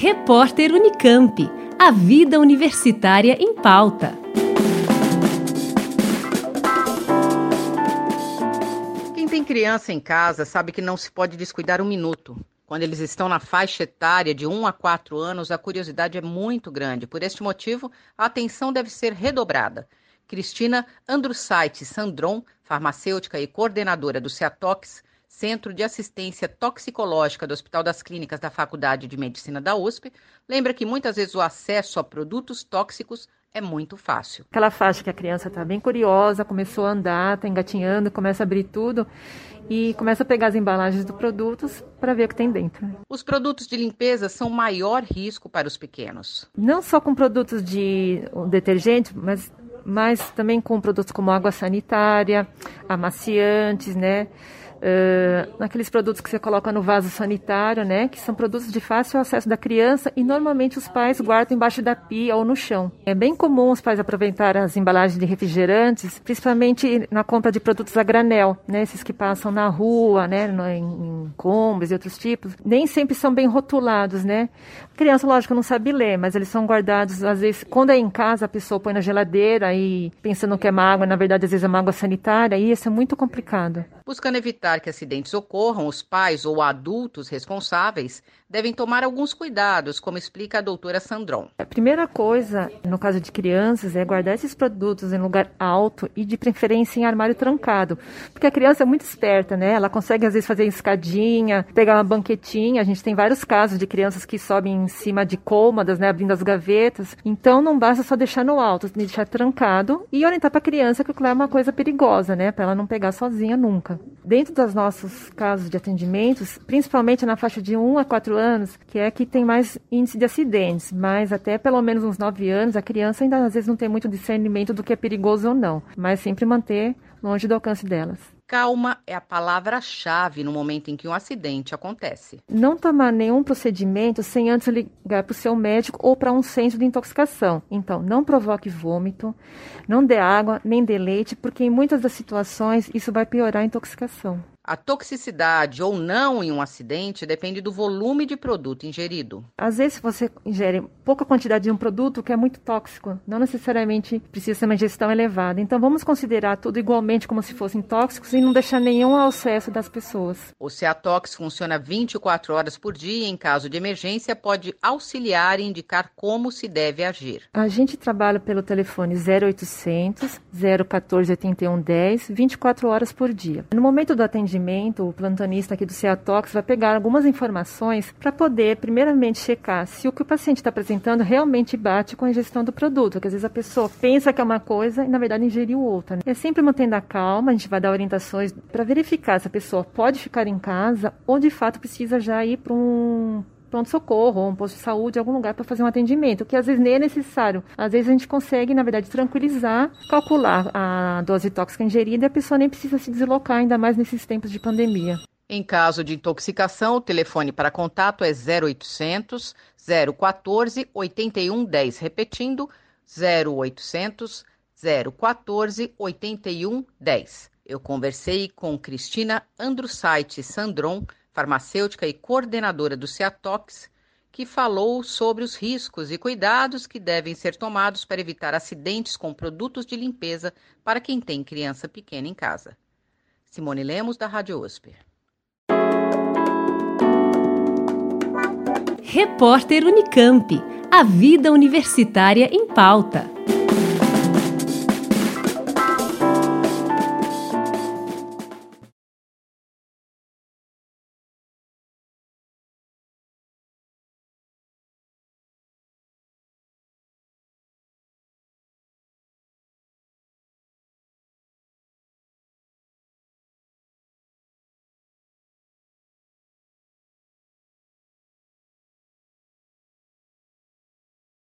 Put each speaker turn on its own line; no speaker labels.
Repórter Unicamp. A vida universitária em pauta.
Quem tem criança em casa sabe que não se pode descuidar um minuto. Quando eles estão na faixa etária de 1 a 4 anos, a curiosidade é muito grande. Por este motivo, a atenção deve ser redobrada. Cristina Andrussait Sandron, farmacêutica e coordenadora do CEATOX, Centro de Assistência Toxicológica do Hospital das Clínicas da Faculdade de Medicina da USP, lembra que muitas vezes o acesso a produtos tóxicos é muito fácil.
Aquela faixa que a criança está bem curiosa, começou a andar, está engatinhando, começa a abrir tudo e começa a pegar as embalagens dos produtos para ver o que tem dentro.
Os produtos de limpeza são maior risco para os pequenos.
Não só com produtos de detergente, mas mas também com produtos como água sanitária, amaciantes, né? Uh, naqueles produtos que você coloca no vaso sanitário, né? Que são produtos de fácil acesso da criança e normalmente os pais guardam embaixo da pia ou no chão. É bem comum os pais aproveitar as embalagens de refrigerantes, principalmente na compra de produtos a granel, né? Esses que passam na rua, né? Em, em combos e outros tipos. Nem sempre são bem rotulados, né? A criança, lógico, não sabe ler, mas eles são guardados, às vezes, quando é em casa, a pessoa põe na geladeira e pensando que é uma água, na verdade, às vezes é água sanitária, e isso é muito complicado.
Buscando evitar que acidentes ocorram, os pais ou adultos responsáveis devem tomar alguns cuidados, como explica a doutora Sandron.
A primeira coisa, no caso de crianças, é guardar esses produtos em lugar alto e de preferência em armário trancado. Porque a criança é muito esperta, né? Ela consegue às vezes fazer escadinha, pegar uma banquetinha. A gente tem vários casos de crianças que sobem em cima de cômodas, né? Abrindo as gavetas. Então não basta só deixar no alto, tem que deixar trancado e orientar para a criança que aquilo é uma coisa perigosa, né? Para ela não pegar sozinha nunca. Dentro dos nossos casos de atendimentos, principalmente na faixa de 1 a 4 anos, que é que tem mais índice de acidentes, mas até pelo menos uns 9 anos, a criança ainda às vezes não tem muito discernimento do que é perigoso ou não, mas sempre manter longe do alcance delas.
Calma é a palavra-chave no momento em que um acidente acontece.
Não tomar nenhum procedimento sem antes ligar para o seu médico ou para um centro de intoxicação. Então, não provoque vômito, não dê água, nem dê leite, porque em muitas das situações isso vai piorar a intoxicação.
A toxicidade ou não em um acidente depende do volume de produto ingerido.
Às vezes você ingere pouca quantidade de um produto que é muito tóxico, não necessariamente precisa ser uma ingestão elevada. Então vamos considerar tudo igualmente como se fossem tóxicos e não deixar nenhum ao acesso das pessoas.
O Ceatox funciona 24 horas por dia e em caso de emergência pode auxiliar e indicar como se deve agir.
A gente trabalha pelo telefone 0800 014 8110 24 horas por dia. No momento do atendimento atendimento, o plantonista aqui do CEATOX vai pegar algumas informações para poder, primeiramente, checar se o que o paciente está apresentando realmente bate com a ingestão do produto, porque às vezes a pessoa pensa que é uma coisa e, na verdade, ingeriu outra. Né? É sempre mantendo a calma, a gente vai dar orientações para verificar se a pessoa pode ficar em casa ou, de fato, precisa já ir para um pronto-socorro um posto de saúde, algum lugar para fazer um atendimento, que às vezes nem é necessário. Às vezes a gente consegue, na verdade, tranquilizar, calcular a dose tóxica ingerida e a pessoa nem precisa se deslocar, ainda mais nesses tempos de pandemia.
Em caso de intoxicação, o telefone para contato é 0800 014 8110, repetindo 0800 014 8110. Eu conversei com Cristina Andrussait Sandron, farmacêutica e coordenadora do CEATOX, que falou sobre os riscos e cuidados que devem ser tomados para evitar acidentes com produtos de limpeza para quem tem criança pequena em casa. Simone Lemos, da Rádio USP.
Repórter Unicamp. A vida universitária em pauta.